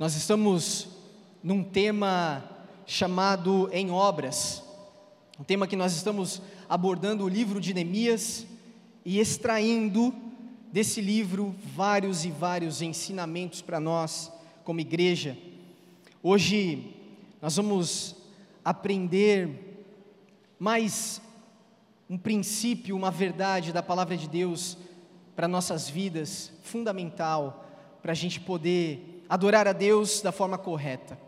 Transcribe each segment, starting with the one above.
nós estamos num tema chamado Em Obras, um tema que nós estamos abordando o livro de Neemias e extraindo desse livro vários e vários ensinamentos para nós, como igreja. Hoje nós vamos aprender mais um princípio, uma verdade da palavra de Deus para nossas vidas, fundamental para a gente poder adorar a Deus da forma correta.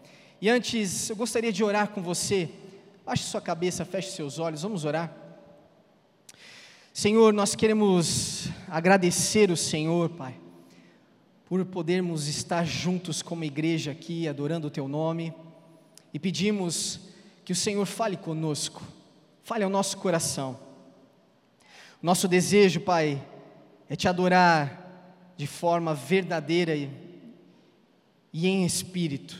E antes, eu gostaria de orar com você. Baixe sua cabeça, feche seus olhos, vamos orar. Senhor, nós queremos agradecer o Senhor, Pai, por podermos estar juntos como igreja aqui, adorando o Teu nome, e pedimos que o Senhor fale conosco, fale ao nosso coração nosso desejo, Pai, é te adorar de forma verdadeira e, e em espírito.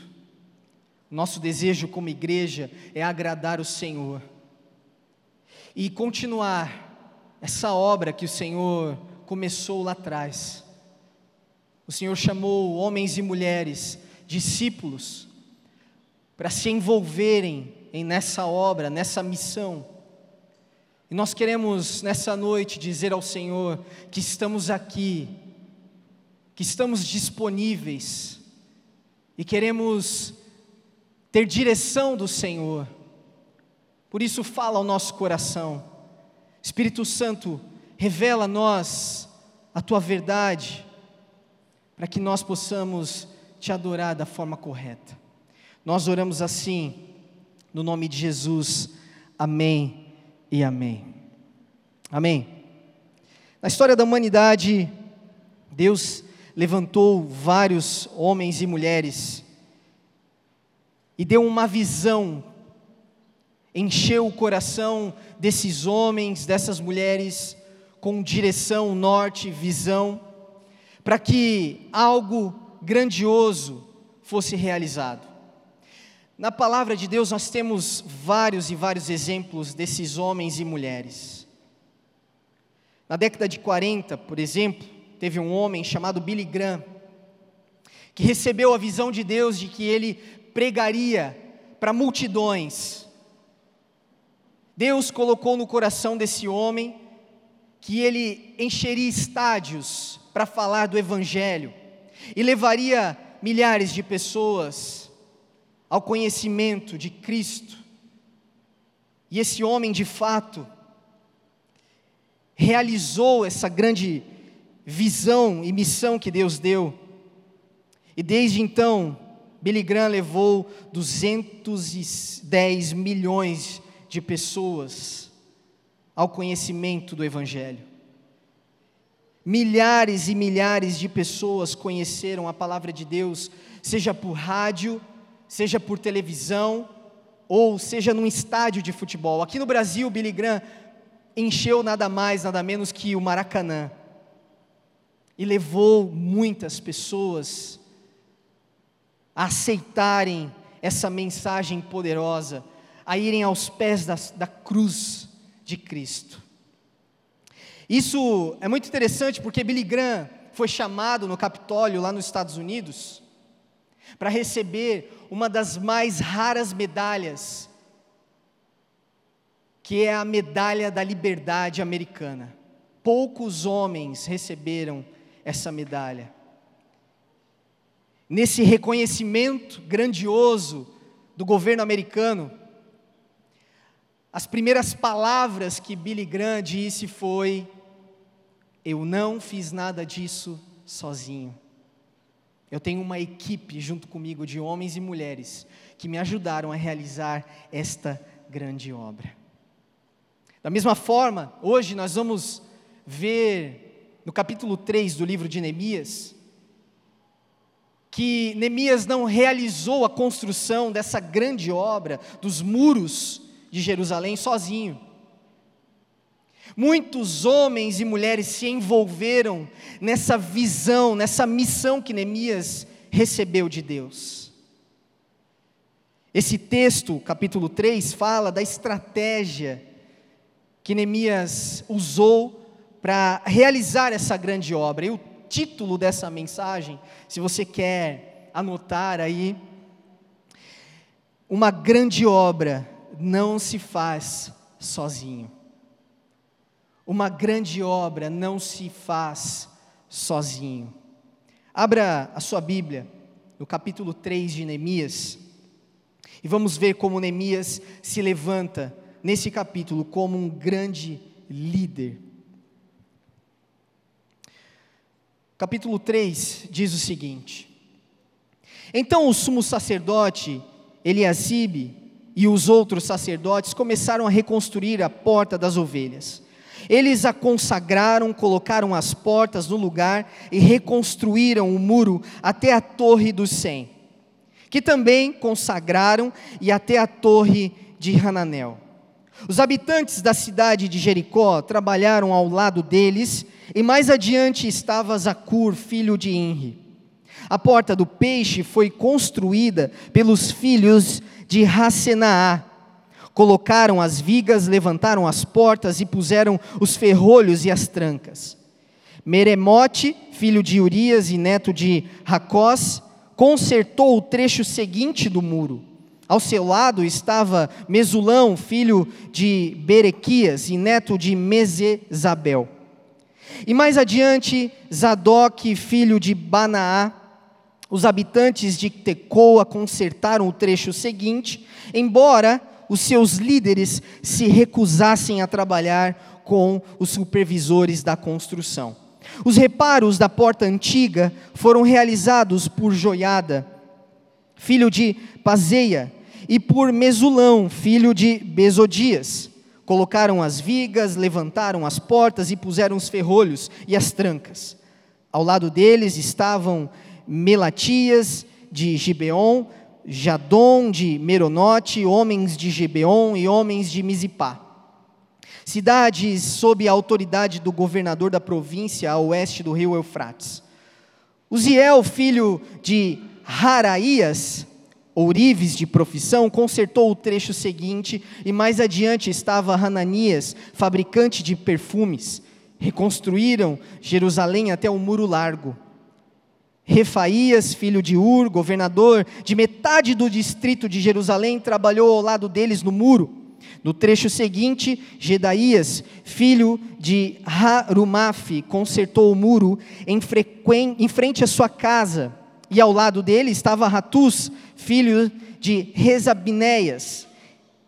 Nosso desejo como igreja é agradar o Senhor e continuar essa obra que o Senhor começou lá atrás. O Senhor chamou homens e mulheres, discípulos, para se envolverem em nessa obra, nessa missão e nós queremos nessa noite dizer ao Senhor que estamos aqui, que estamos disponíveis e queremos ter direção do Senhor. Por isso, fala ao nosso coração. Espírito Santo, revela a nós a tua verdade, para que nós possamos te adorar da forma correta. Nós oramos assim, no nome de Jesus. Amém e amém. Amém. Na história da humanidade, Deus levantou vários homens e mulheres e deu uma visão, encheu o coração desses homens, dessas mulheres, com direção, norte, visão, para que algo grandioso fosse realizado. Na palavra de Deus nós temos vários e vários exemplos desses homens e mulheres. Na década de 40, por exemplo, teve um homem chamado Billy Graham, que recebeu a visão de Deus de que ele pregaria para multidões. Deus colocou no coração desse homem que ele encheria estádios para falar do Evangelho e levaria milhares de pessoas ao conhecimento de Cristo. E esse homem, de fato, realizou essa grande visão e missão que Deus deu. E desde então, Billy Graham levou 210 milhões de pessoas ao conhecimento do Evangelho. Milhares e milhares de pessoas conheceram a palavra de Deus, seja por rádio, seja por televisão ou seja num estádio de futebol. Aqui no Brasil, Billy Graham encheu nada mais, nada menos que o Maracanã e levou muitas pessoas a aceitarem essa mensagem poderosa, a irem aos pés da, da cruz de Cristo. Isso é muito interessante porque Billy Graham foi chamado no Capitólio, lá nos Estados Unidos, para receber uma das mais raras medalhas, que é a medalha da liberdade americana. Poucos homens receberam essa medalha. Nesse reconhecimento grandioso do governo americano, as primeiras palavras que Billy Graham disse foi: Eu não fiz nada disso sozinho. Eu tenho uma equipe junto comigo de homens e mulheres que me ajudaram a realizar esta grande obra. Da mesma forma, hoje nós vamos ver no capítulo 3 do livro de Neemias, que Neemias não realizou a construção dessa grande obra dos muros de Jerusalém sozinho. Muitos homens e mulheres se envolveram nessa visão, nessa missão que Neemias recebeu de Deus. Esse texto, capítulo 3, fala da estratégia que Neemias usou para realizar essa grande obra. E o título dessa mensagem, se você quer anotar aí, uma grande obra não se faz sozinho. Uma grande obra não se faz sozinho. Abra a sua Bíblia no capítulo 3 de Neemias e vamos ver como Neemias se levanta nesse capítulo como um grande líder. Capítulo 3 diz o seguinte: Então o sumo sacerdote Eliasibe e os outros sacerdotes começaram a reconstruir a porta das ovelhas. Eles a consagraram, colocaram as portas no lugar e reconstruíram o muro até a Torre dos Cem, que também consagraram e até a Torre de Hananel. Os habitantes da cidade de Jericó trabalharam ao lado deles, e mais adiante estava Zacur, filho de Inri. A porta do peixe foi construída pelos filhos de Racenaá. Colocaram as vigas, levantaram as portas e puseram os ferrolhos e as trancas. Meremote, filho de Urias e neto de Racós, consertou o trecho seguinte do muro. Ao seu lado estava Mesulão, filho de Berequias e neto de Mesezabel. E mais adiante, Zadok, filho de Banaá, os habitantes de Tecoa consertaram o trecho seguinte, embora os seus líderes se recusassem a trabalhar com os supervisores da construção. Os reparos da porta antiga foram realizados por Joiada, filho de Pazeia, e por Mesulão, filho de Bezodias. Colocaram as vigas, levantaram as portas e puseram os ferrolhos e as trancas. Ao lado deles estavam Melatias de Gibeon, Jadom de Meronote, homens de Gibeon e homens de Mizipá. Cidades sob a autoridade do governador da província a oeste do rio Eufrates. Uziel, filho de Haraías, ourives de profissão, consertou o trecho seguinte, e mais adiante estava Hananias, fabricante de perfumes. Reconstruíram Jerusalém até o muro largo. Refaías, filho de Ur, governador de metade do distrito de Jerusalém, trabalhou ao lado deles no muro. No trecho seguinte, Gedaías, filho de Harumaf, consertou o muro em, em frente à sua casa, e ao lado dele estava Ratus, filho de Rezabinéias.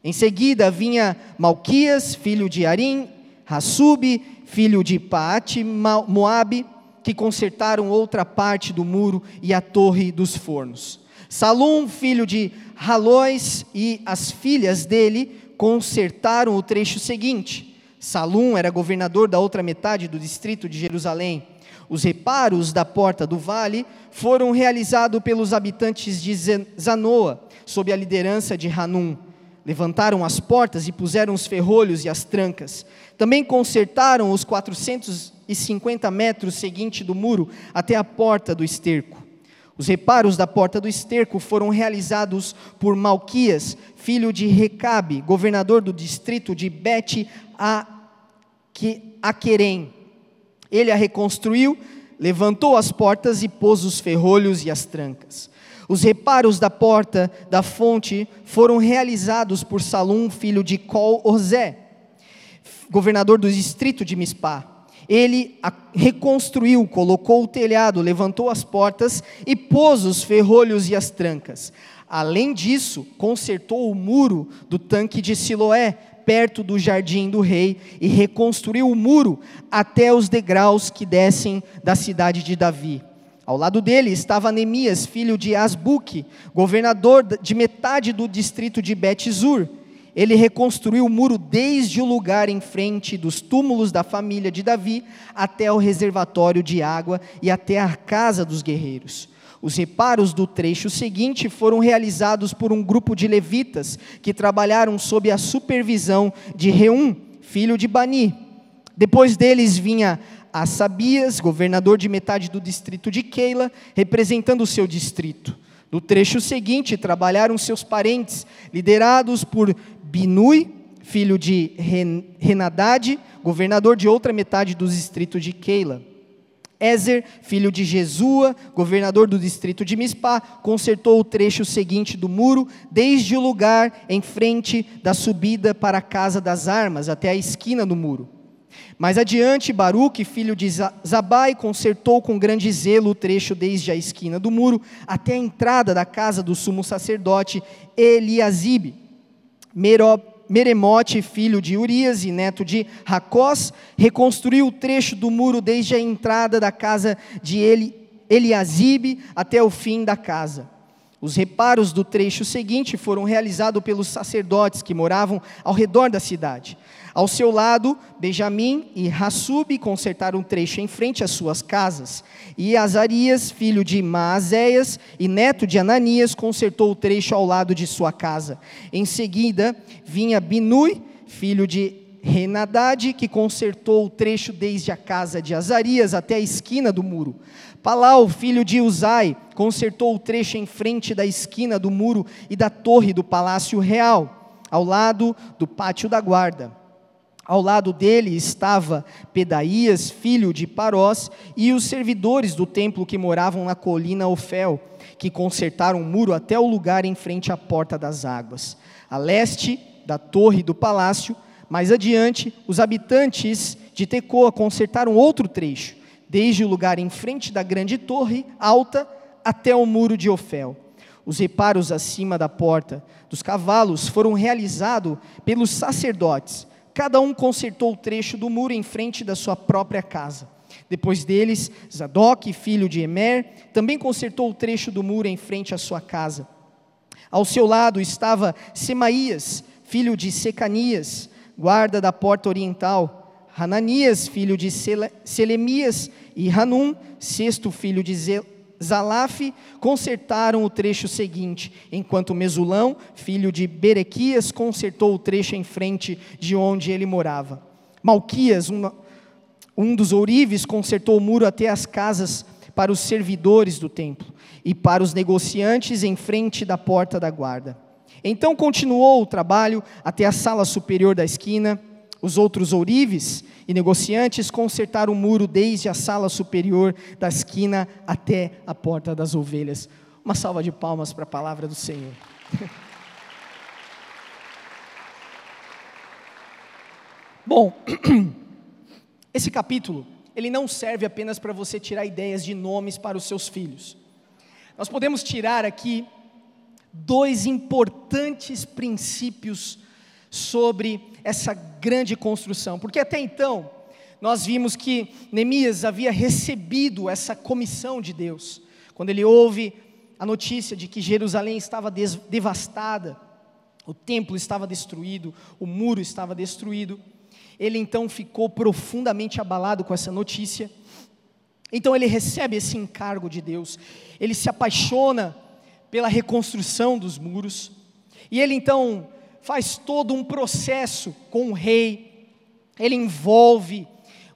Em seguida vinha Malquias, filho de Arim, Hassub, filho de Paate, Moabe, que consertaram outra parte do muro e a torre dos fornos. Salum, filho de Halóis, e as filhas dele consertaram o trecho seguinte. Salum era governador da outra metade do distrito de Jerusalém. Os reparos da porta do vale foram realizados pelos habitantes de Zanoa, sob a liderança de Hanum. Levantaram as portas e puseram os ferrolhos e as trancas. Também consertaram os 450 metros seguinte do muro até a porta do esterco. Os reparos da porta do esterco foram realizados por Malquias, filho de Recabe, governador do distrito de Bet Aquerem. Ele a reconstruiu, levantou as portas e pôs os ferrolhos e as trancas. Os reparos da porta da fonte foram realizados por Salum, filho de Col-Ozé, governador do distrito de Mispá. Ele reconstruiu, colocou o telhado, levantou as portas e pôs os ferrolhos e as trancas. Além disso, consertou o muro do tanque de Siloé, perto do jardim do rei, e reconstruiu o muro até os degraus que descem da cidade de Davi. Ao lado dele estava Neemias, filho de Asbuque, governador de metade do distrito de Bet-Zur ele reconstruiu o muro desde o lugar em frente dos túmulos da família de Davi até o reservatório de água e até a casa dos guerreiros. Os reparos do trecho seguinte foram realizados por um grupo de levitas que trabalharam sob a supervisão de Reum, filho de Bani. Depois deles vinha Asabias, governador de metade do distrito de Keila, representando o seu distrito. No trecho seguinte, trabalharam seus parentes, liderados por Binui, filho de Renadade, governador de outra metade do distrito de Keila. Ezer, filho de Jesua, governador do distrito de Mispá, consertou o trecho seguinte do muro, desde o lugar em frente da subida para a casa das armas, até a esquina do muro. Mais adiante, Baruque, filho de Zabai, consertou com grande zelo o trecho desde a esquina do muro até a entrada da casa do sumo sacerdote Eliasibe. Merob Meremote, filho de Urias e neto de Racós, reconstruiu o trecho do muro desde a entrada da casa de Eliasibe até o fim da casa. Os reparos do trecho seguinte foram realizados pelos sacerdotes que moravam ao redor da cidade. Ao seu lado, Benjamim e Hassub consertaram um trecho em frente às suas casas. E Azarias, filho de Maazéias e neto de Ananias, consertou o trecho ao lado de sua casa. Em seguida, vinha Binui, filho de Renadade, que consertou o trecho desde a casa de Azarias até a esquina do muro. Palau, filho de Uzai, consertou o trecho em frente da esquina do muro e da torre do palácio real, ao lado do pátio da guarda. Ao lado dele estava Pedaías, filho de Parós, e os servidores do templo que moravam na colina Ofel, que consertaram um muro até o lugar em frente à porta das águas. A leste da torre do palácio, mais adiante, os habitantes de Tecoa consertaram outro trecho, desde o lugar em frente da grande torre alta até o muro de Ofel. Os reparos acima da porta dos cavalos foram realizados pelos sacerdotes cada um consertou o trecho do muro em frente da sua própria casa. Depois deles, Zadok, filho de Emer, também consertou o trecho do muro em frente à sua casa. Ao seu lado estava Semaías, filho de Secanias, guarda da porta oriental. Hananias, filho de Selemias, e Hanum, sexto filho de Zalaf consertaram o trecho seguinte, enquanto Mesulão, filho de Berequias, consertou o trecho em frente de onde ele morava. Malquias, um, dos ourives, consertou o muro até as casas para os servidores do templo e para os negociantes em frente da porta da guarda. Então continuou o trabalho até a sala superior da esquina. Os outros ourives e negociantes consertaram o muro desde a sala superior da esquina até a porta das ovelhas. Uma salva de palmas para a palavra do Senhor. Bom, esse capítulo, ele não serve apenas para você tirar ideias de nomes para os seus filhos. Nós podemos tirar aqui dois importantes princípios sobre essa grande construção, porque até então nós vimos que Neemias havia recebido essa comissão de Deus, quando ele ouve a notícia de que Jerusalém estava devastada, o templo estava destruído, o muro estava destruído, ele então ficou profundamente abalado com essa notícia. Então ele recebe esse encargo de Deus, ele se apaixona pela reconstrução dos muros, e ele então faz todo um processo com o rei, ele envolve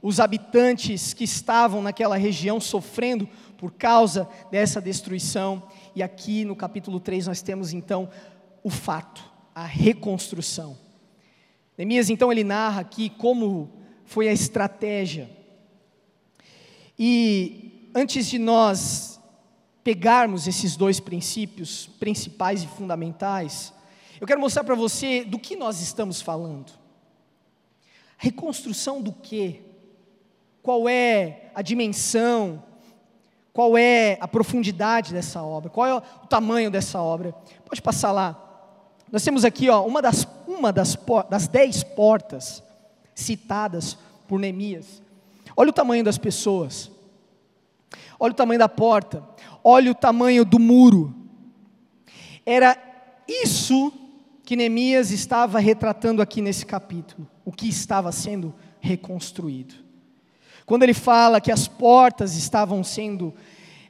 os habitantes que estavam naquela região sofrendo por causa dessa destruição, e aqui no capítulo 3 nós temos então o fato, a reconstrução. Neemias então ele narra aqui como foi a estratégia. E antes de nós pegarmos esses dois princípios principais e fundamentais, eu quero mostrar para você do que nós estamos falando. Reconstrução do quê? Qual é a dimensão? Qual é a profundidade dessa obra? Qual é o tamanho dessa obra? Pode passar lá. Nós temos aqui ó, uma, das, uma das, das dez portas citadas por Neemias. Olha o tamanho das pessoas. Olha o tamanho da porta. Olha o tamanho do muro. Era isso que Neemias estava retratando aqui nesse capítulo, o que estava sendo reconstruído. Quando ele fala que as portas estavam sendo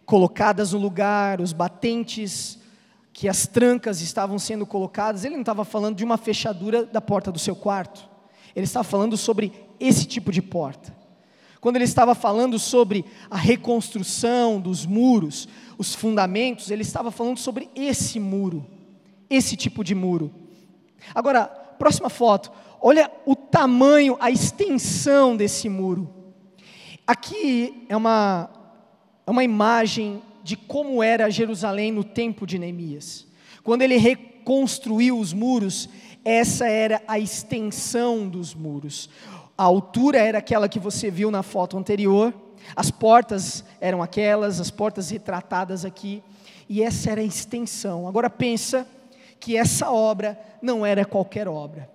colocadas no lugar, os batentes, que as trancas estavam sendo colocadas, ele não estava falando de uma fechadura da porta do seu quarto, ele estava falando sobre esse tipo de porta. Quando ele estava falando sobre a reconstrução dos muros, os fundamentos, ele estava falando sobre esse muro, esse tipo de muro. Agora, próxima foto. Olha o tamanho, a extensão desse muro. Aqui é uma, é uma imagem de como era Jerusalém no tempo de Neemias. Quando ele reconstruiu os muros, essa era a extensão dos muros. A altura era aquela que você viu na foto anterior, as portas eram aquelas, as portas retratadas aqui, e essa era a extensão. Agora pensa que essa obra não era qualquer obra.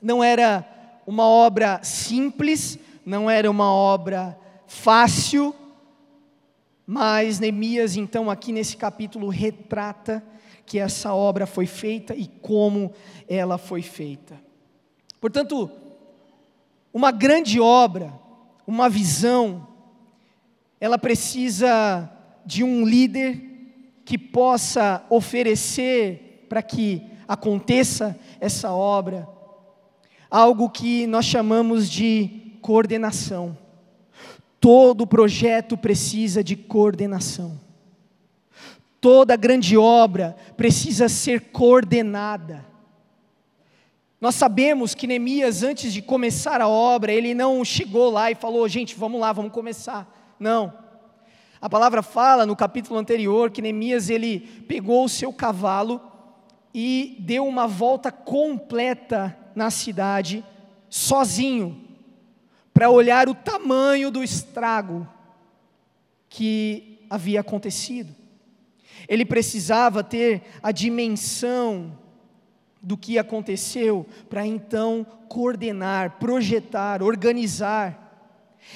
Não era uma obra simples, não era uma obra fácil, mas Neemias, então, aqui nesse capítulo, retrata que essa obra foi feita e como ela foi feita. Portanto, uma grande obra, uma visão, ela precisa de um líder que possa oferecer para que aconteça essa obra algo que nós chamamos de coordenação. Todo projeto precisa de coordenação. Toda grande obra precisa ser coordenada. Nós sabemos que Neemias, antes de começar a obra, ele não chegou lá e falou: gente, vamos lá, vamos começar. Não. A palavra fala no capítulo anterior que Neemias ele pegou o seu cavalo e deu uma volta completa na cidade, sozinho, para olhar o tamanho do estrago que havia acontecido. Ele precisava ter a dimensão do que aconteceu para então coordenar, projetar, organizar.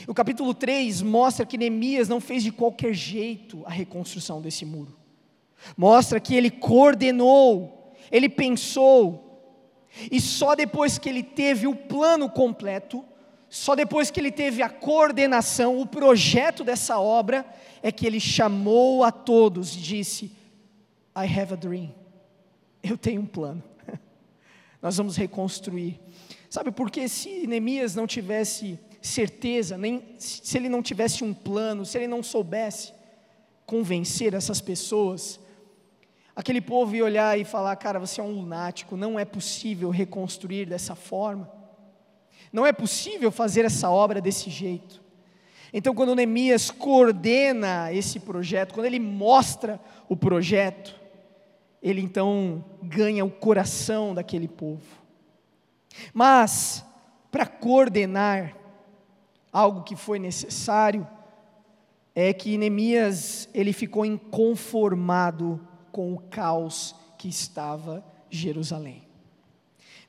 O capítulo 3 mostra que Neemias não fez de qualquer jeito a reconstrução desse muro. Mostra que ele coordenou, ele pensou, e só depois que ele teve o plano completo, só depois que ele teve a coordenação, o projeto dessa obra, é que ele chamou a todos e disse: I have a dream. Eu tenho um plano. Nós vamos reconstruir. Sabe por que se Neemias não tivesse certeza, nem se ele não tivesse um plano, se ele não soubesse convencer essas pessoas, aquele povo ia olhar e falar: Cara, você é um lunático, não é possível reconstruir dessa forma. Não é possível fazer essa obra desse jeito. Então, quando Neemias coordena esse projeto, quando ele mostra o projeto, ele então ganha o coração daquele povo. Mas, para coordenar algo que foi necessário, é que Neemias ele ficou inconformado com o caos que estava Jerusalém.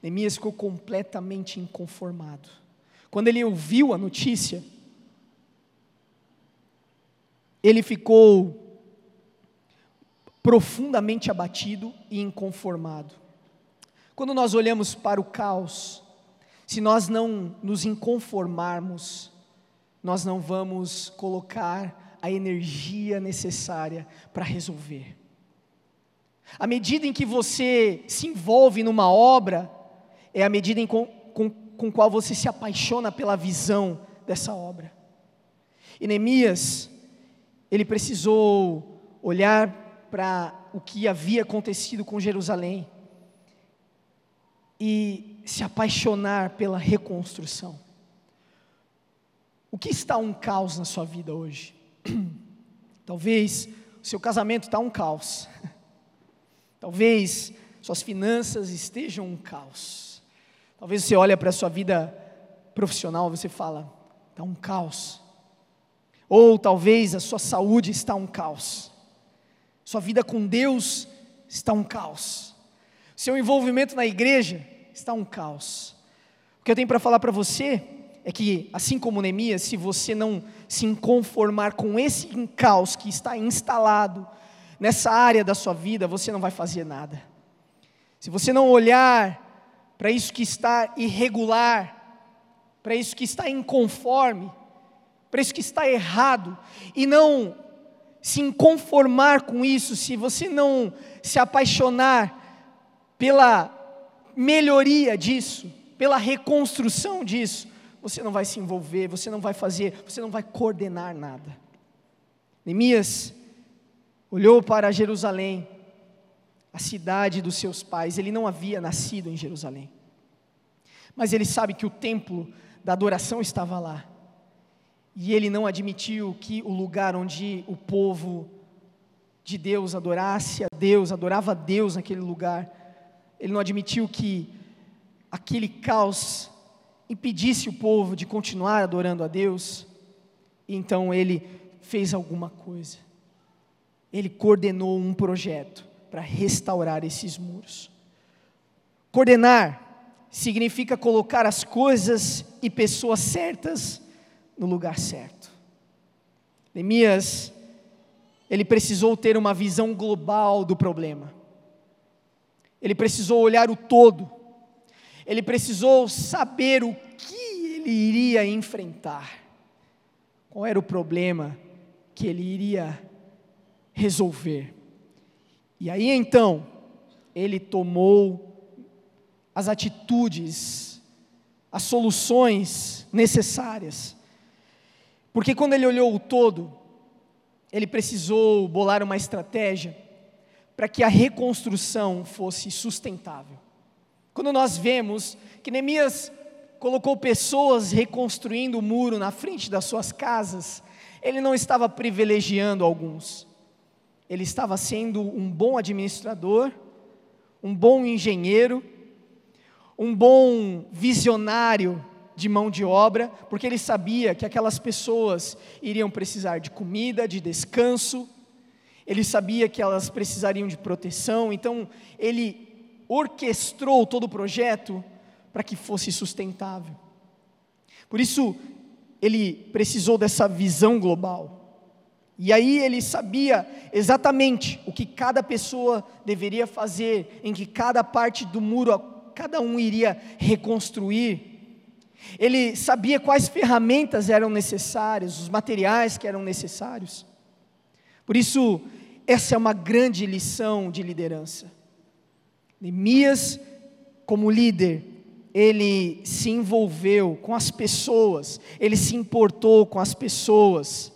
Neemias ficou completamente inconformado. Quando ele ouviu a notícia, ele ficou profundamente abatido e inconformado. Quando nós olhamos para o caos, se nós não nos inconformarmos, nós não vamos colocar a energia necessária para resolver. À medida em que você se envolve numa obra, é a medida em com, com, com qual você se apaixona pela visão dessa obra. E Neemias, ele precisou olhar para o que havia acontecido com Jerusalém e se apaixonar pela reconstrução. O que está um caos na sua vida hoje? Talvez o seu casamento está um caos. Talvez suas finanças estejam um caos. Talvez você olhe para a sua vida profissional e você fala, está um caos. Ou talvez a sua saúde está um caos. Sua vida com Deus está um caos. Seu envolvimento na igreja está um caos. O que eu tenho para falar para você é que, assim como Neemias, se você não se conformar com esse caos que está instalado nessa área da sua vida, você não vai fazer nada. Se você não olhar para isso que está irregular, para isso que está inconforme, para isso que está errado, e não se inconformar com isso, se você não se apaixonar pela melhoria disso, pela reconstrução disso, você não vai se envolver, você não vai fazer, você não vai coordenar nada. Neemias olhou para Jerusalém a cidade dos seus pais. Ele não havia nascido em Jerusalém. Mas ele sabe que o templo da adoração estava lá. E ele não admitiu que o lugar onde o povo de Deus adorasse a Deus, adorava a Deus naquele lugar, ele não admitiu que aquele caos impedisse o povo de continuar adorando a Deus. Então ele fez alguma coisa. Ele coordenou um projeto para restaurar esses muros. Coordenar significa colocar as coisas e pessoas certas no lugar certo. Neemias, ele precisou ter uma visão global do problema. Ele precisou olhar o todo. Ele precisou saber o que ele iria enfrentar. Qual era o problema que ele iria resolver. E aí então, ele tomou as atitudes, as soluções necessárias. Porque quando ele olhou o todo, ele precisou bolar uma estratégia para que a reconstrução fosse sustentável. Quando nós vemos que Neemias colocou pessoas reconstruindo o muro na frente das suas casas, ele não estava privilegiando alguns, ele estava sendo um bom administrador, um bom engenheiro, um bom visionário de mão de obra, porque ele sabia que aquelas pessoas iriam precisar de comida, de descanso, ele sabia que elas precisariam de proteção, então ele orquestrou todo o projeto para que fosse sustentável. Por isso, ele precisou dessa visão global. E aí ele sabia exatamente o que cada pessoa deveria fazer, em que cada parte do muro cada um iria reconstruir. Ele sabia quais ferramentas eram necessárias, os materiais que eram necessários. Por isso, essa é uma grande lição de liderança. Neemias, como líder, ele se envolveu com as pessoas, ele se importou com as pessoas,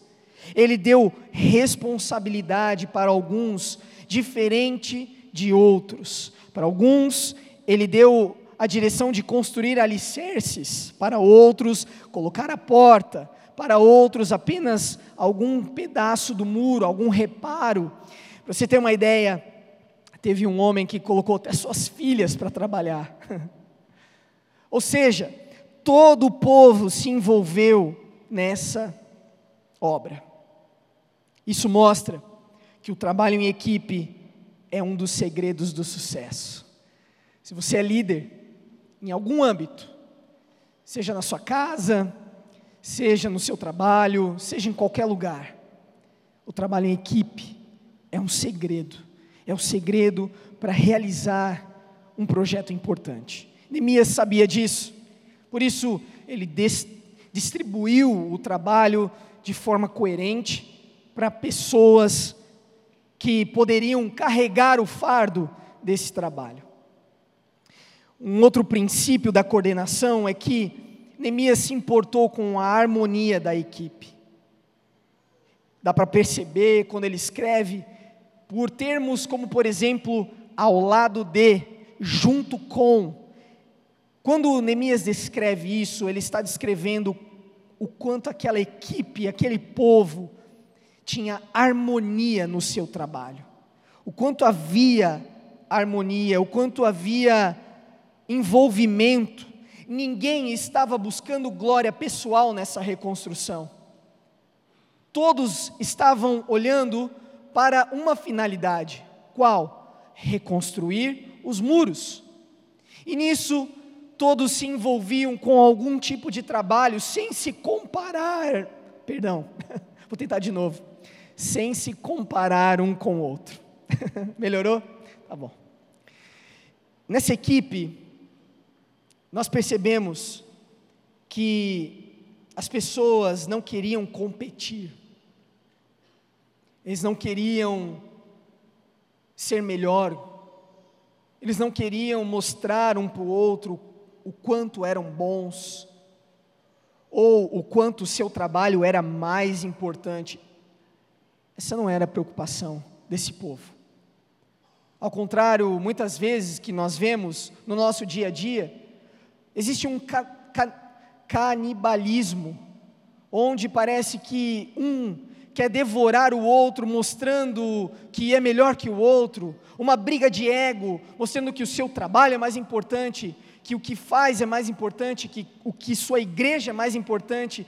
ele deu responsabilidade para alguns, diferente de outros. Para alguns, ele deu a direção de construir alicerces, para outros, colocar a porta, para outros, apenas algum pedaço do muro, algum reparo. Para você ter uma ideia, teve um homem que colocou até suas filhas para trabalhar. Ou seja, todo o povo se envolveu nessa obra. Isso mostra que o trabalho em equipe é um dos segredos do sucesso. Se você é líder em algum âmbito, seja na sua casa, seja no seu trabalho, seja em qualquer lugar, o trabalho em equipe é um segredo, é o um segredo para realizar um projeto importante. Neemias sabia disso, por isso ele distribuiu o trabalho de forma coerente para pessoas que poderiam carregar o fardo desse trabalho. Um outro princípio da coordenação é que Neemias se importou com a harmonia da equipe. Dá para perceber quando ele escreve, por termos como, por exemplo, ao lado de, junto com. Quando Neemias descreve isso, ele está descrevendo o quanto aquela equipe, aquele povo, tinha harmonia no seu trabalho, o quanto havia harmonia, o quanto havia envolvimento, ninguém estava buscando glória pessoal nessa reconstrução. Todos estavam olhando para uma finalidade: qual? Reconstruir os muros. E nisso, todos se envolviam com algum tipo de trabalho sem se comparar. Perdão, vou tentar de novo. Sem se comparar um com o outro. Melhorou? Tá bom. Nessa equipe, nós percebemos que as pessoas não queriam competir, eles não queriam ser melhor, eles não queriam mostrar um para o outro o quanto eram bons, ou o quanto o seu trabalho era mais importante. Essa não era a preocupação desse povo. Ao contrário, muitas vezes que nós vemos no nosso dia a dia, Existe um ca ca canibalismo onde parece que um quer devorar o outro, mostrando que é melhor que o outro, uma briga de ego, mostrando que o seu trabalho é mais importante, que o que faz é mais importante, que o que sua igreja é mais importante,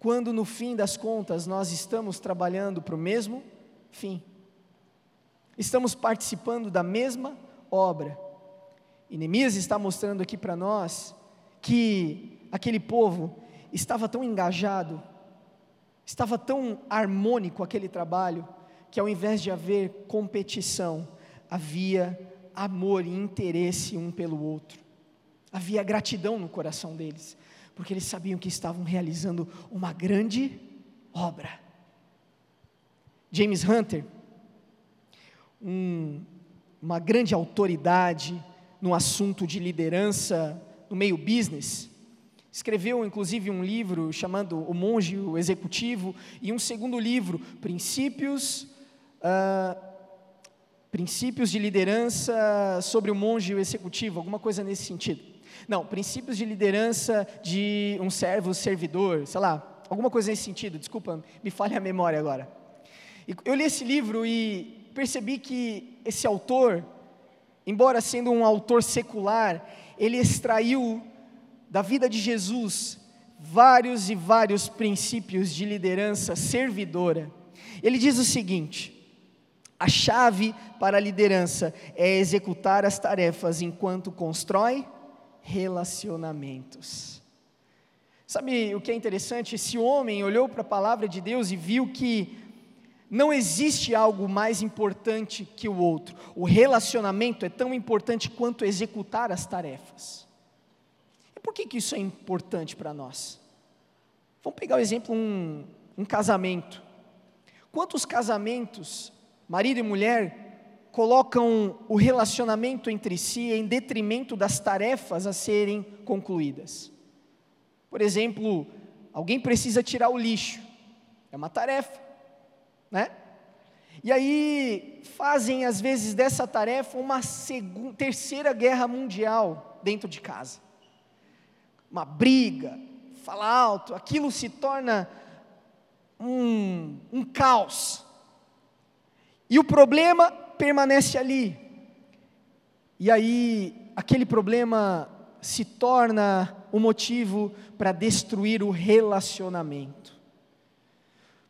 quando no fim das contas nós estamos trabalhando para o mesmo fim. Estamos participando da mesma obra. E Neemias está mostrando aqui para nós que aquele povo estava tão engajado, estava tão harmônico aquele trabalho, que ao invés de haver competição, havia amor e interesse um pelo outro. Havia gratidão no coração deles, porque eles sabiam que estavam realizando uma grande obra. James Hunter, um, uma grande autoridade no assunto de liderança no meio business, escreveu inclusive um livro chamado O Monge o Executivo e um segundo livro, Princípios, uh, Princípios de Liderança sobre o Monge o Executivo, alguma coisa nesse sentido. Não, Princípios de Liderança de um servo servidor, sei lá, alguma coisa nesse sentido, desculpa, me falha a memória agora. Eu li esse livro e percebi que esse autor, embora sendo um autor secular, ele extraiu da vida de Jesus vários e vários princípios de liderança servidora. Ele diz o seguinte: a chave para a liderança é executar as tarefas enquanto constrói relacionamentos. Sabe o que é interessante? Esse homem olhou para a palavra de Deus e viu que não existe algo mais importante que o outro. O relacionamento é tão importante quanto executar as tarefas. E por que, que isso é importante para nós? Vamos pegar o exemplo um, um casamento. Quantos casamentos, marido e mulher, colocam o relacionamento entre si em detrimento das tarefas a serem concluídas? Por exemplo, alguém precisa tirar o lixo, é uma tarefa né? E aí fazem às vezes dessa tarefa uma segunda, terceira guerra mundial dentro de casa. Uma briga, fala alto, aquilo se torna um, um caos. E o problema permanece ali. E aí aquele problema se torna o motivo para destruir o relacionamento.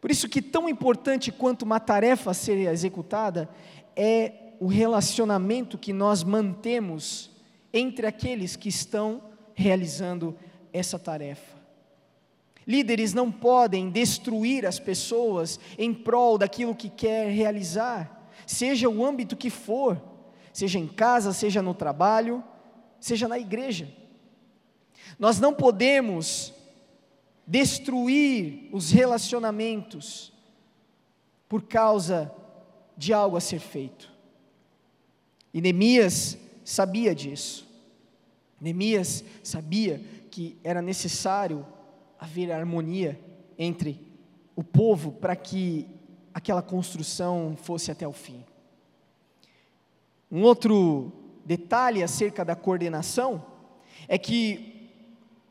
Por isso que tão importante quanto uma tarefa ser executada é o relacionamento que nós mantemos entre aqueles que estão realizando essa tarefa. Líderes não podem destruir as pessoas em prol daquilo que quer realizar, seja o âmbito que for, seja em casa, seja no trabalho, seja na igreja. Nós não podemos destruir os relacionamentos por causa de algo a ser feito. E Neemias sabia disso. Neemias sabia que era necessário haver harmonia entre o povo para que aquela construção fosse até o fim. Um outro detalhe acerca da coordenação é que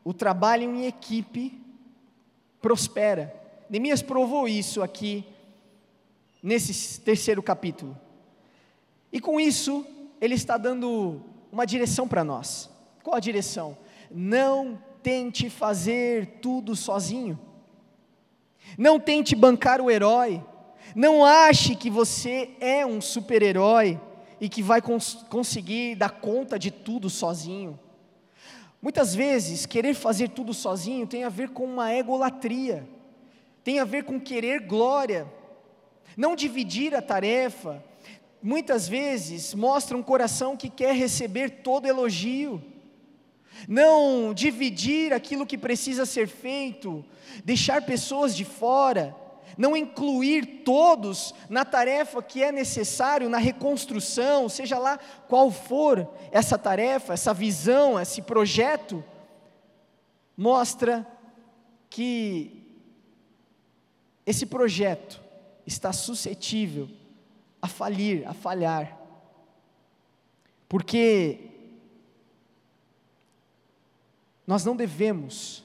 o trabalho em equipe prospera. Neemias provou isso aqui nesse terceiro capítulo. E com isso, ele está dando uma direção para nós. Qual a direção? Não tente fazer tudo sozinho. Não tente bancar o herói. Não ache que você é um super-herói e que vai cons conseguir dar conta de tudo sozinho. Muitas vezes, querer fazer tudo sozinho tem a ver com uma egolatria, tem a ver com querer glória, não dividir a tarefa, muitas vezes mostra um coração que quer receber todo elogio, não dividir aquilo que precisa ser feito, deixar pessoas de fora, não incluir todos na tarefa que é necessário na reconstrução, seja lá qual for essa tarefa, essa visão, esse projeto, mostra que esse projeto está suscetível a falir, a falhar. Porque nós não devemos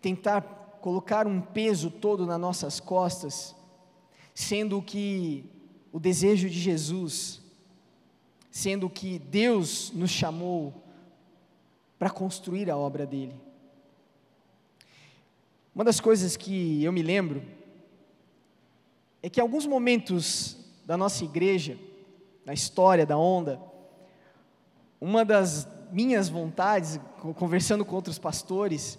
tentar colocar um peso todo nas nossas costas, sendo que o desejo de Jesus, sendo que Deus nos chamou para construir a obra dele. Uma das coisas que eu me lembro é que alguns momentos da nossa igreja, na história da onda, uma das minhas vontades, conversando com outros pastores,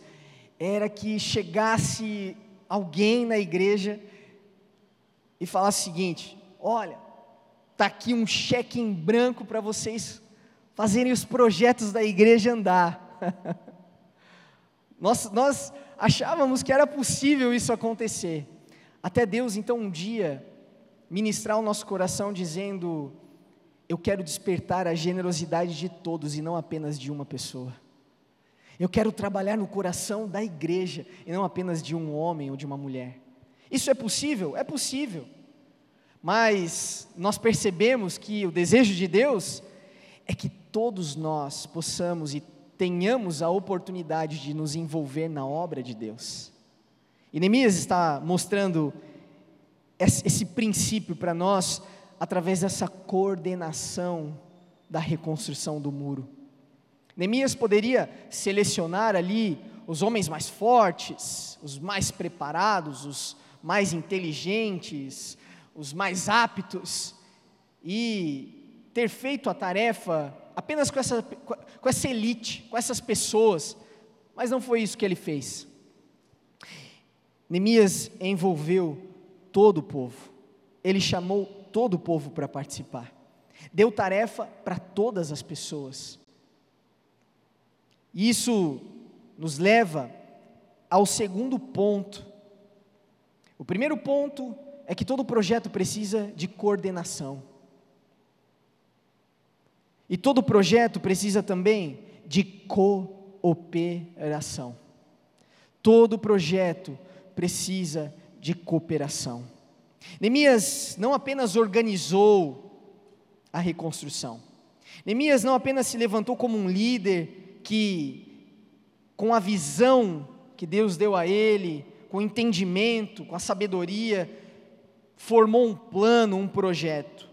era que chegasse alguém na igreja e falasse o seguinte: olha, está aqui um cheque em branco para vocês fazerem os projetos da igreja andar. nós, nós achávamos que era possível isso acontecer. Até Deus, então, um dia, ministrar o nosso coração dizendo: Eu quero despertar a generosidade de todos e não apenas de uma pessoa. Eu quero trabalhar no coração da igreja e não apenas de um homem ou de uma mulher. Isso é possível? É possível. Mas nós percebemos que o desejo de Deus é que todos nós possamos e tenhamos a oportunidade de nos envolver na obra de Deus. E Neemias está mostrando esse princípio para nós através dessa coordenação da reconstrução do muro. Neemias poderia selecionar ali os homens mais fortes, os mais preparados, os mais inteligentes, os mais aptos, e ter feito a tarefa apenas com essa, com essa elite, com essas pessoas, mas não foi isso que ele fez. Neemias envolveu todo o povo, ele chamou todo o povo para participar, deu tarefa para todas as pessoas. Isso nos leva ao segundo ponto. O primeiro ponto é que todo projeto precisa de coordenação. E todo projeto precisa também de cooperação. Todo projeto precisa de cooperação. Neemias não apenas organizou a reconstrução. Neemias não apenas se levantou como um líder que, com a visão que Deus deu a ele, com o entendimento, com a sabedoria, formou um plano, um projeto.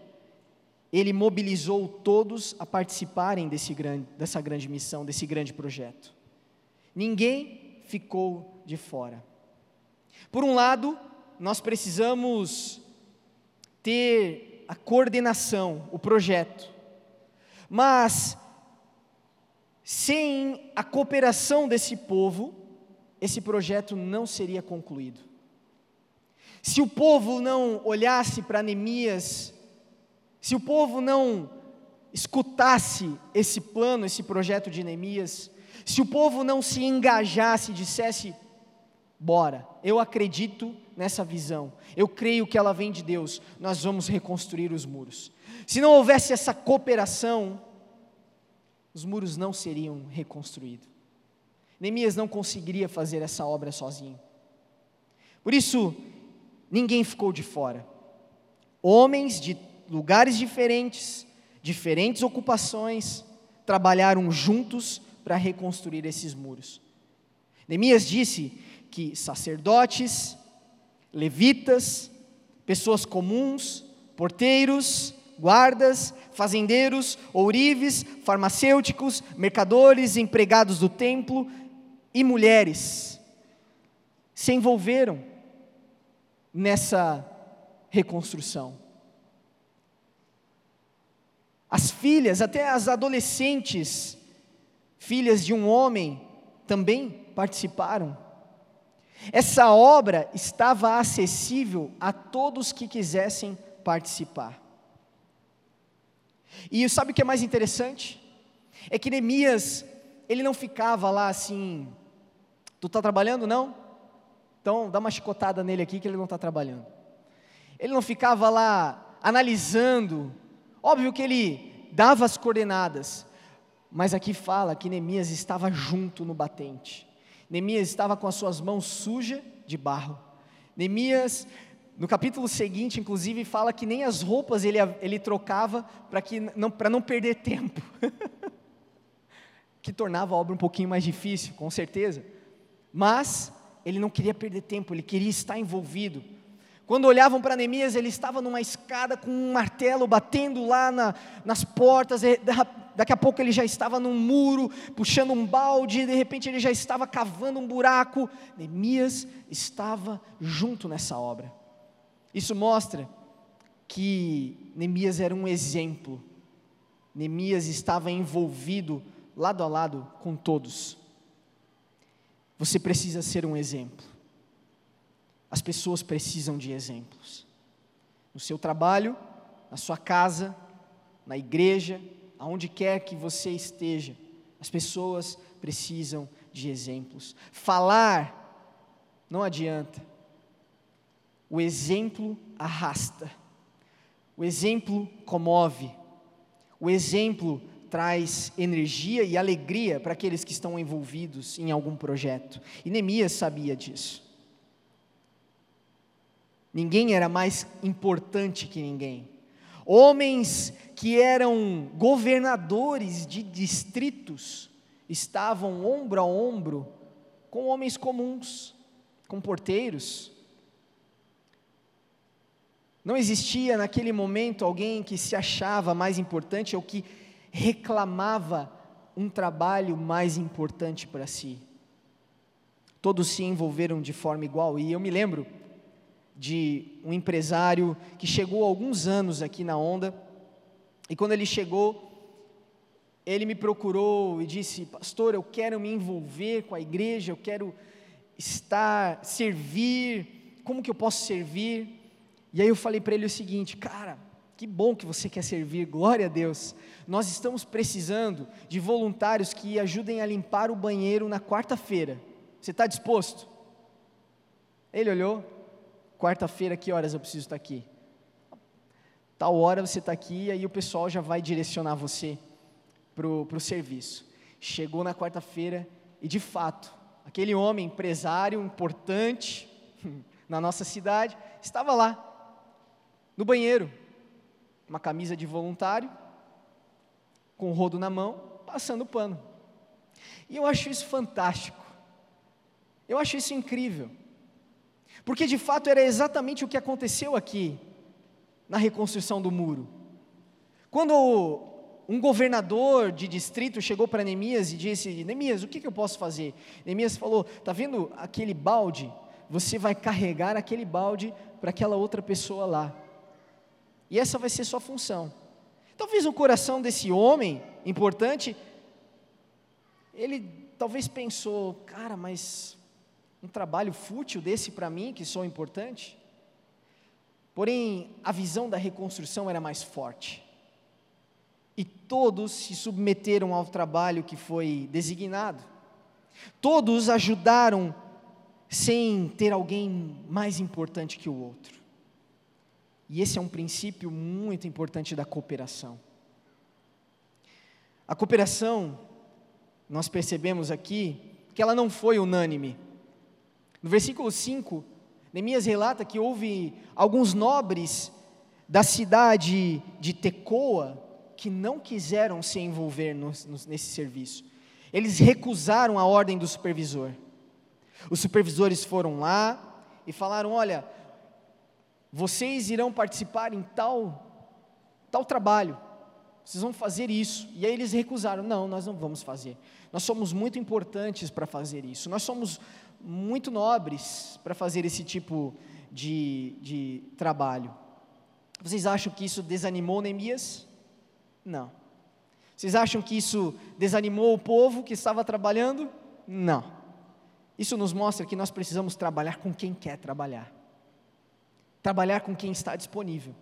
Ele mobilizou todos a participarem desse grande, dessa grande missão, desse grande projeto. Ninguém ficou de fora. Por um lado, nós precisamos ter a coordenação, o projeto, mas sem a cooperação desse povo, esse projeto não seria concluído. Se o povo não olhasse para Neemias, se o povo não escutasse esse plano, esse projeto de Neemias, se o povo não se engajasse e dissesse: bora, eu acredito nessa visão, eu creio que ela vem de Deus, nós vamos reconstruir os muros. Se não houvesse essa cooperação, os muros não seriam reconstruídos. Neemias não conseguiria fazer essa obra sozinho. Por isso, ninguém ficou de fora. Homens de lugares diferentes, diferentes ocupações, trabalharam juntos para reconstruir esses muros. Neemias disse que sacerdotes, levitas, pessoas comuns, porteiros, guardas, fazendeiros, ourives, farmacêuticos, mercadores, empregados do templo e mulheres se envolveram nessa reconstrução. As filhas, até as adolescentes, filhas de um homem, também participaram. Essa obra estava acessível a todos que quisessem participar. E sabe o que é mais interessante? É que Neemias, ele não ficava lá assim, tu está trabalhando não? Então dá uma chicotada nele aqui que ele não está trabalhando. Ele não ficava lá analisando, óbvio que ele dava as coordenadas, mas aqui fala que Neemias estava junto no batente. Neemias estava com as suas mãos sujas de barro. Neemias no capítulo seguinte, inclusive, fala que nem as roupas ele, ele trocava para não, não perder tempo. que tornava a obra um pouquinho mais difícil, com certeza. Mas ele não queria perder tempo, ele queria estar envolvido. Quando olhavam para Neemias, ele estava numa escada com um martelo batendo lá na, nas portas, daqui a pouco ele já estava num muro, puxando um balde, de repente ele já estava cavando um buraco. Neemias estava junto nessa obra. Isso mostra que Neemias era um exemplo. Neemias estava envolvido lado a lado com todos. Você precisa ser um exemplo. As pessoas precisam de exemplos. No seu trabalho, na sua casa, na igreja, aonde quer que você esteja, as pessoas precisam de exemplos. Falar não adianta. O exemplo arrasta. O exemplo comove. O exemplo traz energia e alegria para aqueles que estão envolvidos em algum projeto. E Neemias sabia disso. Ninguém era mais importante que ninguém. Homens que eram governadores de distritos estavam ombro a ombro com homens comuns, com porteiros. Não existia naquele momento alguém que se achava mais importante ou que reclamava um trabalho mais importante para si. Todos se envolveram de forma igual, e eu me lembro de um empresário que chegou há alguns anos aqui na Onda, e quando ele chegou, ele me procurou e disse: Pastor, eu quero me envolver com a igreja, eu quero estar, servir, como que eu posso servir? E aí eu falei para ele o seguinte: Cara, que bom que você quer servir, glória a Deus. Nós estamos precisando de voluntários que ajudem a limpar o banheiro na quarta-feira. Você está disposto? Ele olhou, quarta-feira, que horas eu preciso estar aqui? Tal hora você está aqui, e aí o pessoal já vai direcionar você para o serviço. Chegou na quarta-feira e, de fato, aquele homem empresário importante na nossa cidade estava lá, no banheiro, uma camisa de voluntário, com o rodo na mão, passando pano. E eu acho isso fantástico. Eu acho isso incrível. Porque de fato era exatamente o que aconteceu aqui, na reconstrução do muro. Quando um governador de distrito chegou para Neemias e disse: Neemias, o que, que eu posso fazer? Neemias falou: Está vendo aquele balde? Você vai carregar aquele balde para aquela outra pessoa lá. E essa vai ser sua função. Talvez o coração desse homem importante, ele talvez pensou: Cara, mas um trabalho fútil desse para mim, que sou importante? Porém, a visão da reconstrução era mais forte. E todos se submeteram ao trabalho que foi designado. Todos ajudaram sem ter alguém mais importante que o outro. E esse é um princípio muito importante da cooperação. A cooperação, nós percebemos aqui, que ela não foi unânime. No versículo 5, Neemias relata que houve alguns nobres da cidade de Tecoa que não quiseram se envolver no, no, nesse serviço. Eles recusaram a ordem do supervisor. Os supervisores foram lá e falaram: Olha, vocês irão participar em tal, tal trabalho, vocês vão fazer isso. E aí eles recusaram: Não, nós não vamos fazer. Nós somos muito importantes para fazer isso. Nós somos muito nobres para fazer esse tipo de, de trabalho. Vocês acham que isso desanimou Neemias? Não. Vocês acham que isso desanimou o povo que estava trabalhando? Não. Isso nos mostra que nós precisamos trabalhar com quem quer trabalhar, trabalhar com quem está disponível,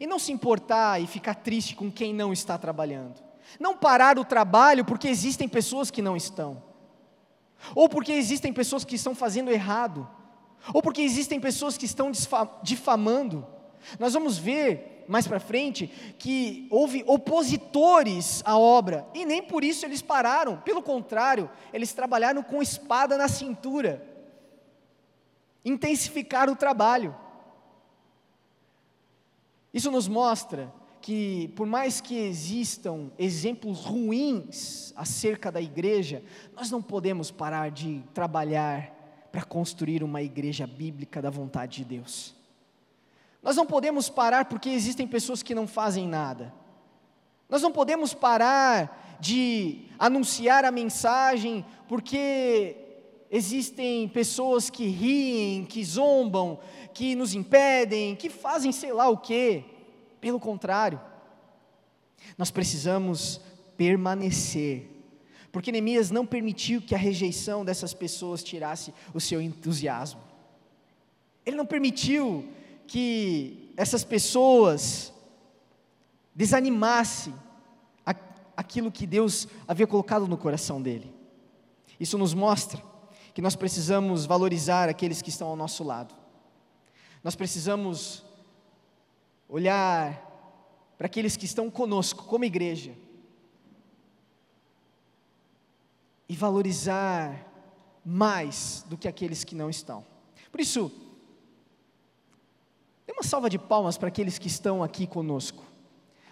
e não se importar e ficar triste com quem não está trabalhando, não parar o trabalho porque existem pessoas que não estão. Ou porque existem pessoas que estão fazendo errado, ou porque existem pessoas que estão difamando. Nós vamos ver mais para frente que houve opositores à obra, e nem por isso eles pararam, pelo contrário, eles trabalharam com espada na cintura, intensificaram o trabalho. Isso nos mostra que, por mais que existam exemplos ruins acerca da igreja, nós não podemos parar de trabalhar para construir uma igreja bíblica da vontade de Deus. Nós não podemos parar porque existem pessoas que não fazem nada. Nós não podemos parar de anunciar a mensagem porque existem pessoas que riem, que zombam, que nos impedem, que fazem sei lá o quê. Pelo contrário, nós precisamos permanecer, porque Neemias não permitiu que a rejeição dessas pessoas tirasse o seu entusiasmo. Ele não permitiu que essas pessoas desanimassem aquilo que Deus havia colocado no coração dele. Isso nos mostra que nós precisamos valorizar aqueles que estão ao nosso lado. Nós precisamos olhar para aqueles que estão conosco, como igreja, e valorizar mais do que aqueles que não estão. Por isso, dê uma salva de palmas para aqueles que estão aqui conosco,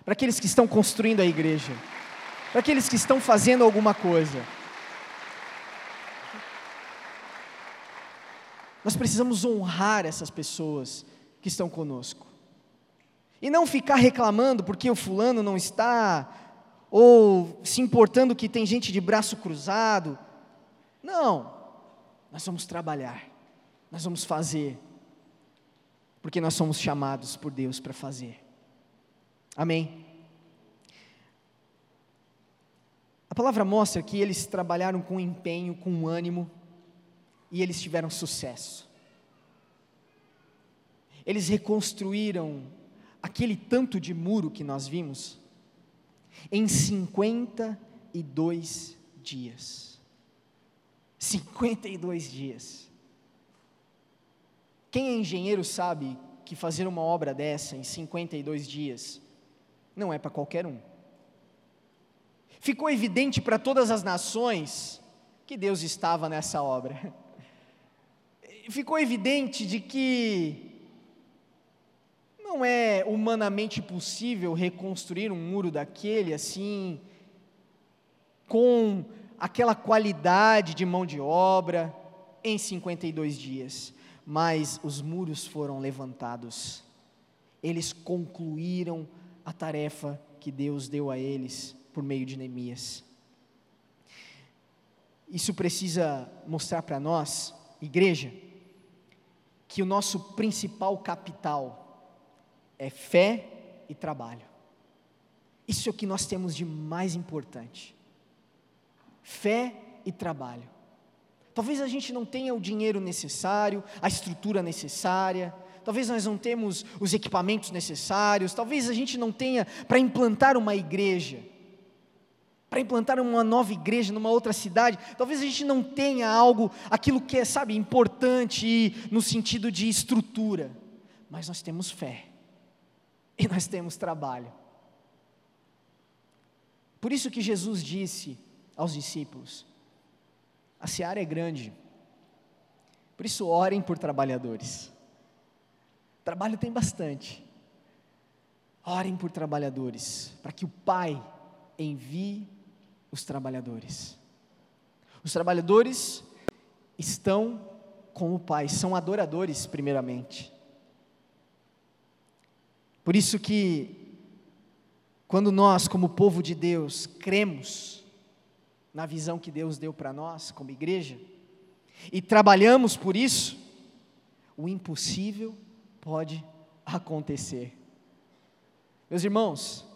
para aqueles que estão construindo a igreja, para aqueles que estão fazendo alguma coisa. Nós precisamos honrar essas pessoas que estão conosco. E não ficar reclamando porque o fulano não está, ou se importando que tem gente de braço cruzado. Não, nós vamos trabalhar, nós vamos fazer, porque nós somos chamados por Deus para fazer. Amém? A palavra mostra que eles trabalharam com empenho, com ânimo, e eles tiveram sucesso. Eles reconstruíram aquele tanto de muro que nós vimos em 52 dias. 52 dias. Quem é engenheiro sabe que fazer uma obra dessa em 52 dias não é para qualquer um. Ficou evidente para todas as nações que Deus estava nessa obra. Ficou evidente de que não é humanamente possível reconstruir um muro daquele assim, com aquela qualidade de mão de obra, em 52 dias. Mas os muros foram levantados, eles concluíram a tarefa que Deus deu a eles por meio de Neemias. Isso precisa mostrar para nós, igreja, que o nosso principal capital, é fé e trabalho. Isso é o que nós temos de mais importante. Fé e trabalho. Talvez a gente não tenha o dinheiro necessário, a estrutura necessária, talvez nós não temos os equipamentos necessários, talvez a gente não tenha para implantar uma igreja, para implantar uma nova igreja numa outra cidade, talvez a gente não tenha algo, aquilo que é, sabe, importante no sentido de estrutura, mas nós temos fé e nós temos trabalho. Por isso que Jesus disse aos discípulos: a seara é grande, por isso orem por trabalhadores. Trabalho tem bastante. Orem por trabalhadores, para que o Pai envie os trabalhadores. Os trabalhadores estão com o Pai, são adoradores, primeiramente. Por isso que, quando nós, como povo de Deus, cremos na visão que Deus deu para nós, como igreja, e trabalhamos por isso, o impossível pode acontecer. Meus irmãos,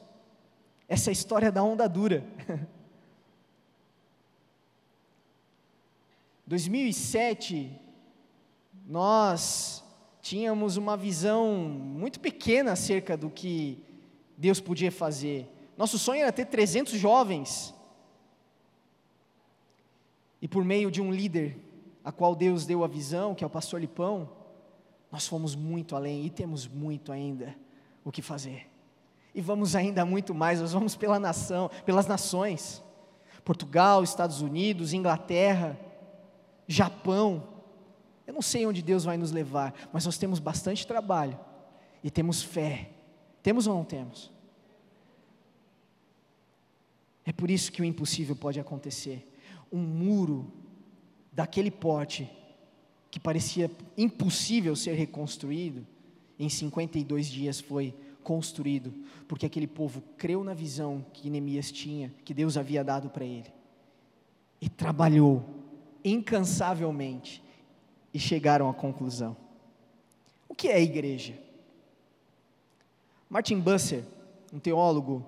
essa é a história da onda dura. 2007, nós tínhamos uma visão muito pequena acerca do que Deus podia fazer. Nosso sonho era ter 300 jovens. E por meio de um líder, a qual Deus deu a visão, que é o pastor Lipão, nós fomos muito além e temos muito ainda o que fazer. E vamos ainda muito mais, nós vamos pela nação, pelas nações. Portugal, Estados Unidos, Inglaterra, Japão, eu não sei onde Deus vai nos levar, mas nós temos bastante trabalho e temos fé. Temos ou não temos? É por isso que o impossível pode acontecer. Um muro daquele porte que parecia impossível ser reconstruído, em 52 dias foi construído, porque aquele povo creu na visão que Neemias tinha, que Deus havia dado para ele, e trabalhou incansavelmente, e chegaram à conclusão. O que é a igreja? Martin Busser, um teólogo,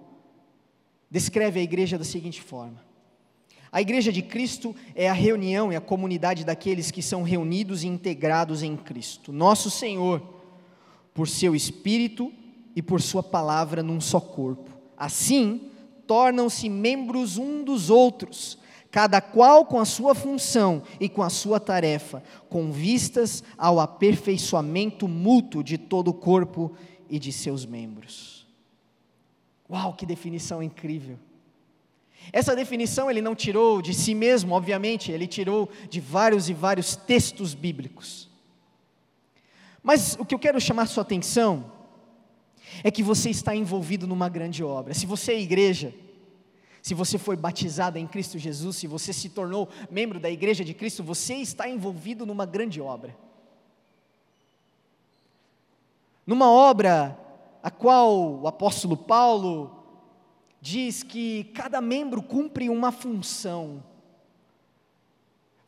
descreve a igreja da seguinte forma: A igreja de Cristo é a reunião e a comunidade daqueles que são reunidos e integrados em Cristo, nosso Senhor, por seu Espírito e por Sua palavra num só corpo. Assim, tornam-se membros um dos outros, cada qual com a sua função e com a sua tarefa, com vistas ao aperfeiçoamento mútuo de todo o corpo e de seus membros. Uau, que definição incrível! Essa definição ele não tirou de si mesmo, obviamente, ele tirou de vários e vários textos bíblicos. Mas o que eu quero chamar sua atenção é que você está envolvido numa grande obra. Se você é igreja, se você foi batizado em Cristo Jesus, se você se tornou membro da igreja de Cristo, você está envolvido numa grande obra. Numa obra a qual o apóstolo Paulo diz que cada membro cumpre uma função.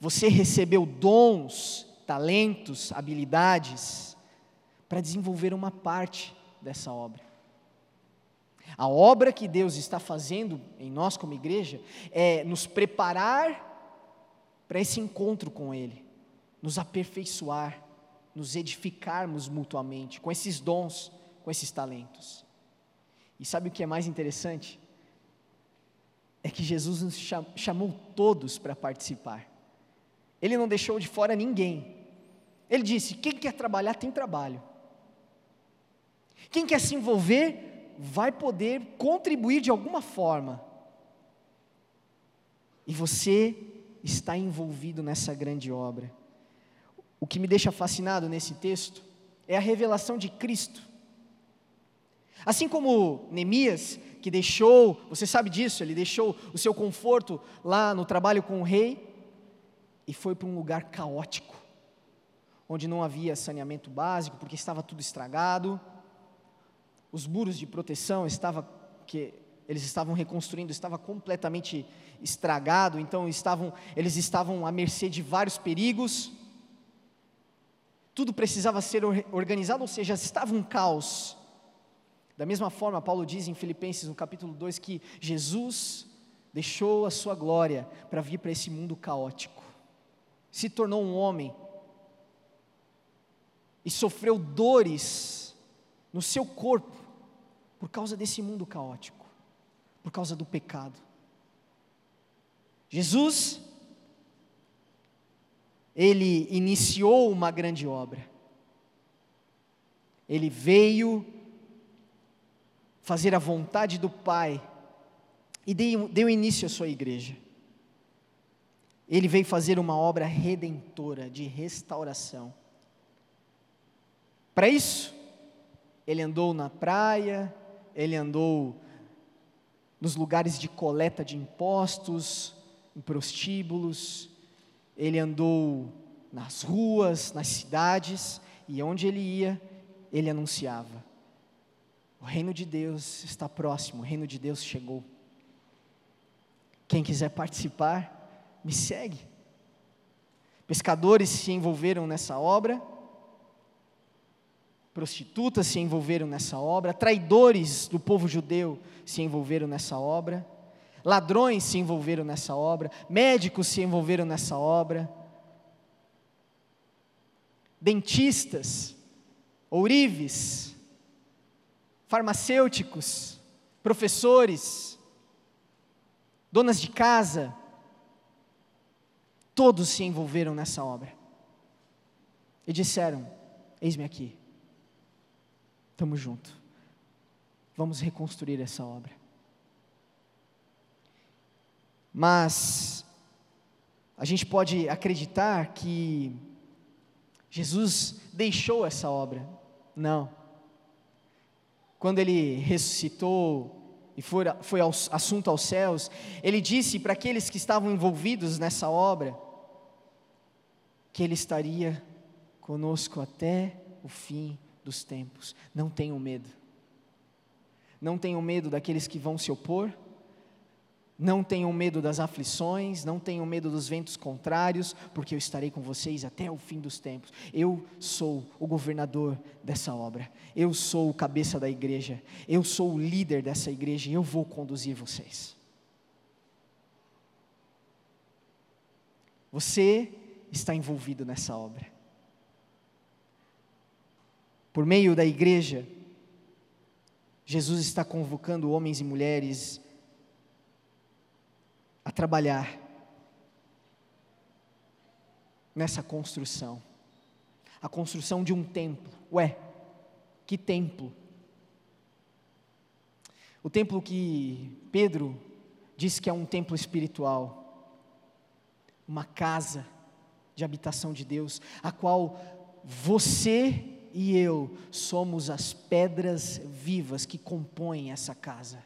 Você recebeu dons, talentos, habilidades para desenvolver uma parte dessa obra. A obra que Deus está fazendo em nós como igreja é nos preparar para esse encontro com Ele, nos aperfeiçoar, nos edificarmos mutuamente com esses dons, com esses talentos. E sabe o que é mais interessante? É que Jesus nos chamou todos para participar. Ele não deixou de fora ninguém. Ele disse: quem quer trabalhar tem trabalho. Quem quer se envolver vai poder contribuir de alguma forma. E você está envolvido nessa grande obra. O que me deixa fascinado nesse texto é a revelação de Cristo. Assim como Neemias, que deixou, você sabe disso, ele deixou o seu conforto lá no trabalho com o rei e foi para um lugar caótico, onde não havia saneamento básico, porque estava tudo estragado, os muros de proteção estava que eles estavam reconstruindo, estava completamente estragado, então estavam, eles estavam à mercê de vários perigos. Tudo precisava ser organizado, ou seja, estava um caos. Da mesma forma, Paulo diz em Filipenses, no capítulo 2, que Jesus deixou a sua glória para vir para esse mundo caótico, se tornou um homem e sofreu dores no seu corpo por causa desse mundo caótico, por causa do pecado. Jesus ele iniciou uma grande obra. Ele veio fazer a vontade do Pai e deu, deu início à sua igreja. Ele veio fazer uma obra redentora, de restauração. Para isso, ele andou na praia, ele andou nos lugares de coleta de impostos, em prostíbulos, ele andou nas ruas, nas cidades, e onde ele ia, ele anunciava: o reino de Deus está próximo, o reino de Deus chegou. Quem quiser participar, me segue. Pescadores se envolveram nessa obra, prostitutas se envolveram nessa obra, traidores do povo judeu se envolveram nessa obra ladrões se envolveram nessa obra, médicos se envolveram nessa obra, dentistas, ourives, farmacêuticos, professores, donas de casa, todos se envolveram nessa obra. E disseram: Eis-me aqui, estamos juntos, vamos reconstruir essa obra. Mas a gente pode acreditar que Jesus deixou essa obra. Não. Quando ele ressuscitou e foi, foi assunto aos céus, ele disse para aqueles que estavam envolvidos nessa obra: que Ele estaria conosco até o fim dos tempos. Não tenham medo. Não tenham medo daqueles que vão se opor. Não tenham medo das aflições, não tenham medo dos ventos contrários, porque eu estarei com vocês até o fim dos tempos. Eu sou o governador dessa obra, eu sou o cabeça da igreja, eu sou o líder dessa igreja e eu vou conduzir vocês. Você está envolvido nessa obra. Por meio da igreja, Jesus está convocando homens e mulheres a trabalhar nessa construção a construção de um templo. Ué, que templo? O templo que Pedro diz que é um templo espiritual, uma casa de habitação de Deus, a qual você e eu somos as pedras vivas que compõem essa casa.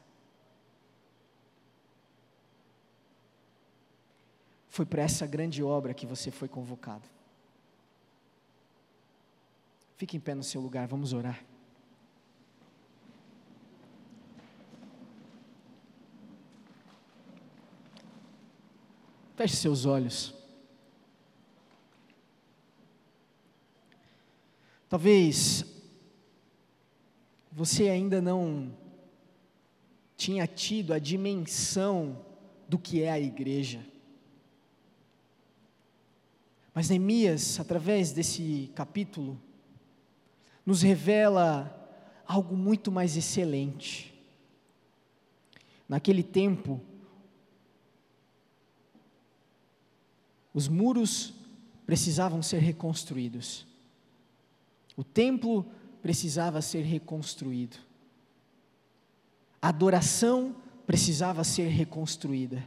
Foi para essa grande obra que você foi convocado. Fique em pé no seu lugar, vamos orar. Feche seus olhos. Talvez você ainda não tinha tido a dimensão do que é a igreja. Mas Neemias, através desse capítulo, nos revela algo muito mais excelente. Naquele tempo, os muros precisavam ser reconstruídos. O templo precisava ser reconstruído. A adoração precisava ser reconstruída.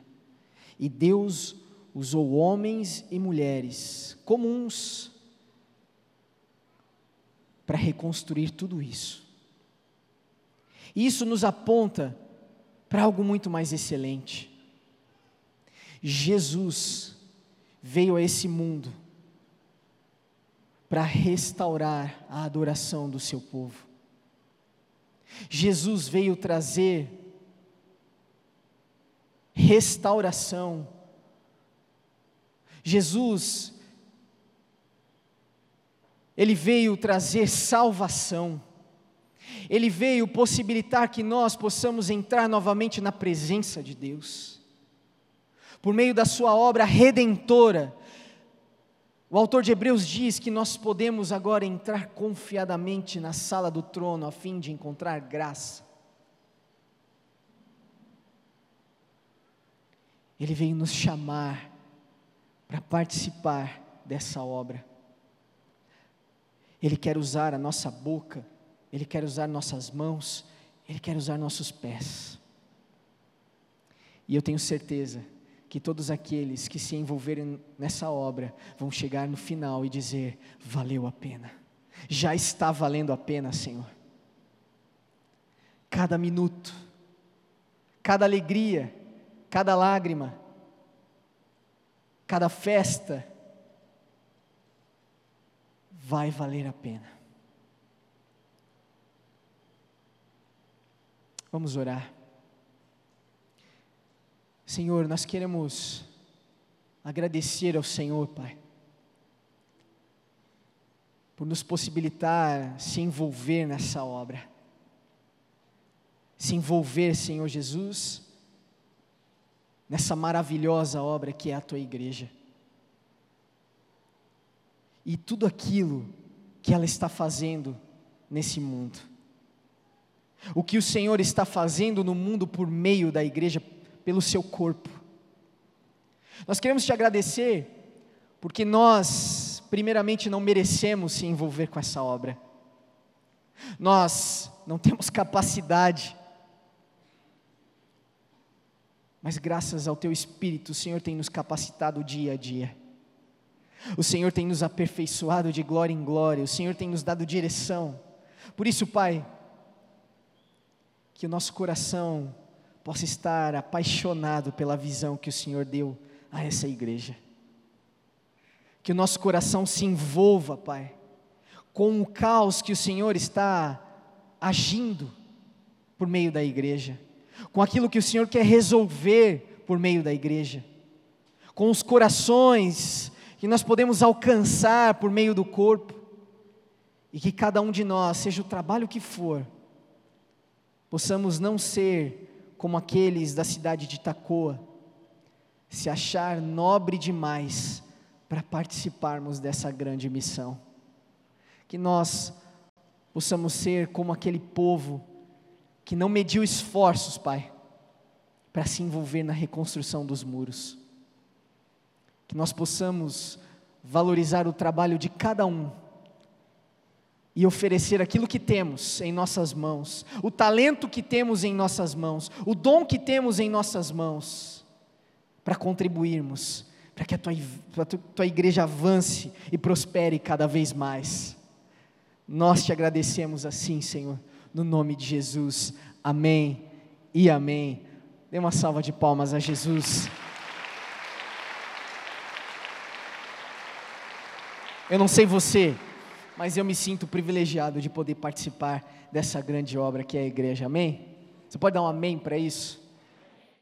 E Deus usou homens e mulheres comuns para reconstruir tudo isso. E isso nos aponta para algo muito mais excelente. Jesus veio a esse mundo para restaurar a adoração do seu povo. Jesus veio trazer restauração. Jesus, ele veio trazer salvação. Ele veio possibilitar que nós possamos entrar novamente na presença de Deus. Por meio da sua obra redentora, o autor de Hebreus diz que nós podemos agora entrar confiadamente na sala do trono a fim de encontrar graça. Ele veio nos chamar para participar dessa obra. Ele quer usar a nossa boca, Ele quer usar nossas mãos, Ele quer usar nossos pés. E eu tenho certeza que todos aqueles que se envolverem nessa obra vão chegar no final e dizer: valeu a pena, já está valendo a pena, Senhor. Cada minuto, cada alegria, cada lágrima, cada festa, vai valer a pena. Vamos orar. Senhor, nós queremos agradecer ao Senhor, Pai, por nos possibilitar se envolver nessa obra, se envolver, Senhor Jesus, nessa maravilhosa obra que é a tua igreja. E tudo aquilo que ela está fazendo nesse mundo. O que o Senhor está fazendo no mundo por meio da igreja pelo seu corpo. Nós queremos te agradecer, porque nós, primeiramente, não merecemos se envolver com essa obra, nós não temos capacidade, mas graças ao Teu Espírito, o Senhor tem nos capacitado dia a dia. O Senhor tem nos aperfeiçoado de glória em glória, o Senhor tem nos dado direção. Por isso, Pai, que o nosso coração possa estar apaixonado pela visão que o Senhor deu a essa igreja. Que o nosso coração se envolva, Pai, com o caos que o Senhor está agindo por meio da igreja, com aquilo que o Senhor quer resolver por meio da igreja, com os corações que nós podemos alcançar por meio do corpo, e que cada um de nós, seja o trabalho que for, possamos não ser como aqueles da cidade de Tacoa, se achar nobre demais para participarmos dessa grande missão. Que nós possamos ser como aquele povo que não mediu esforços, Pai, para se envolver na reconstrução dos muros. Que nós possamos valorizar o trabalho de cada um e oferecer aquilo que temos em nossas mãos, o talento que temos em nossas mãos, o dom que temos em nossas mãos, para contribuirmos, para que a tua, a tua igreja avance e prospere cada vez mais. Nós te agradecemos assim, Senhor, no nome de Jesus. Amém e amém. Dê uma salva de palmas a Jesus. Eu não sei você, mas eu me sinto privilegiado de poder participar dessa grande obra que é a igreja, amém? Você pode dar um amém para isso?